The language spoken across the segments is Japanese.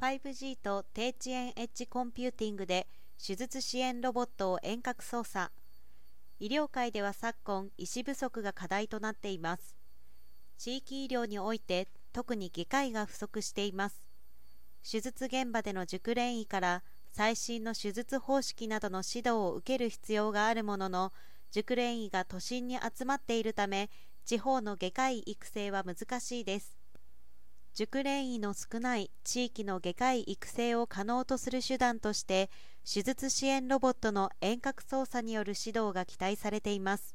5G と低遅延エッジコンピューティングで手術支援ロボットを遠隔操作。医療界では昨今医師不足が課題となっています。地域医療において特に外科医が不足しています。手術現場での熟練医から最新の手術方式などの指導を受ける必要があるものの熟練医が都心に集まっているため地方の外科医育成は難しいです。熟練医の少ない地域の外科医育成を可能とする手段として手術支援ロボットの遠隔操作による指導が期待されています。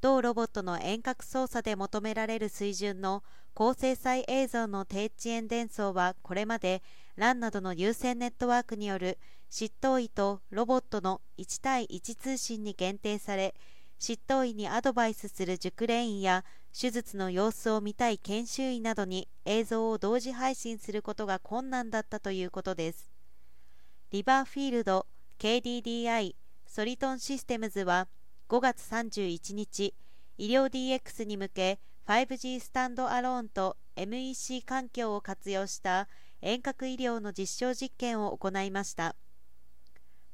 同ロボットの遠隔操作で求められる水準の高精細映像の低遅延伝送はこれまで LAN などの有線ネットワークによる執刀医とロボットの1対1通信に限定され執刀医にアドバイスする熟練医や手術の様子を見たい研修医などに映像を同時配信することが困難だったということです。リバーフィールド KDDI ソリトンシステムズは5月31日医療 DX に向け 5G スタンドアローンと MEC 環境を活用した遠隔医療の実証実験を行いました。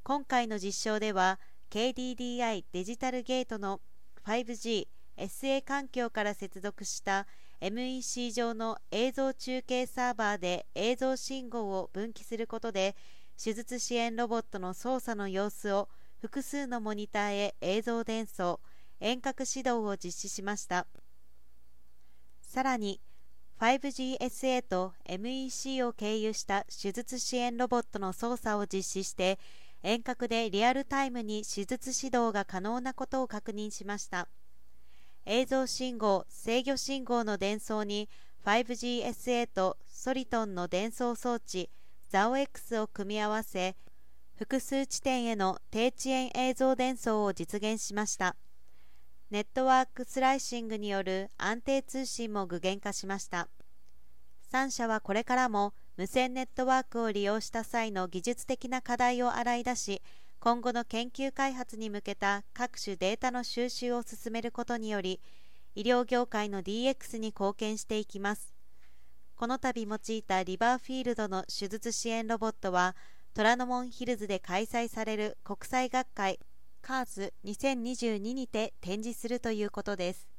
今回の実証では KDDI デジタルゲートの 5G SA 環境から接続した MEC 上の映像中継サーバーで映像信号を分岐することで手術支援ロボットの操作の様子を複数のモニターへ映像伝送遠隔指導を実施しましたさらに 5GSA と MEC を経由した手術支援ロボットの操作を実施して遠隔でリアルタイムに手術指導が可能なことを確認しました。映像信号、制御信号の伝送に 5GSA とソリトンの伝送装置 ZAOX を組み合わせ複数地点への低遅延映像伝送を実現しました。ネットワークスライシングによる安定通信も具現化しました。3社はこれからも無線ネットワークを利用した際の技術的な課題を洗い出し今後の研究開発に向けた各種データの収集を進めることにより医療業界の DX に貢献していきます。この度用いたリバーフィールドの手術支援ロボットは虎ノ門ヒルズで開催される国際学会 CARS2022 にて展示するということです。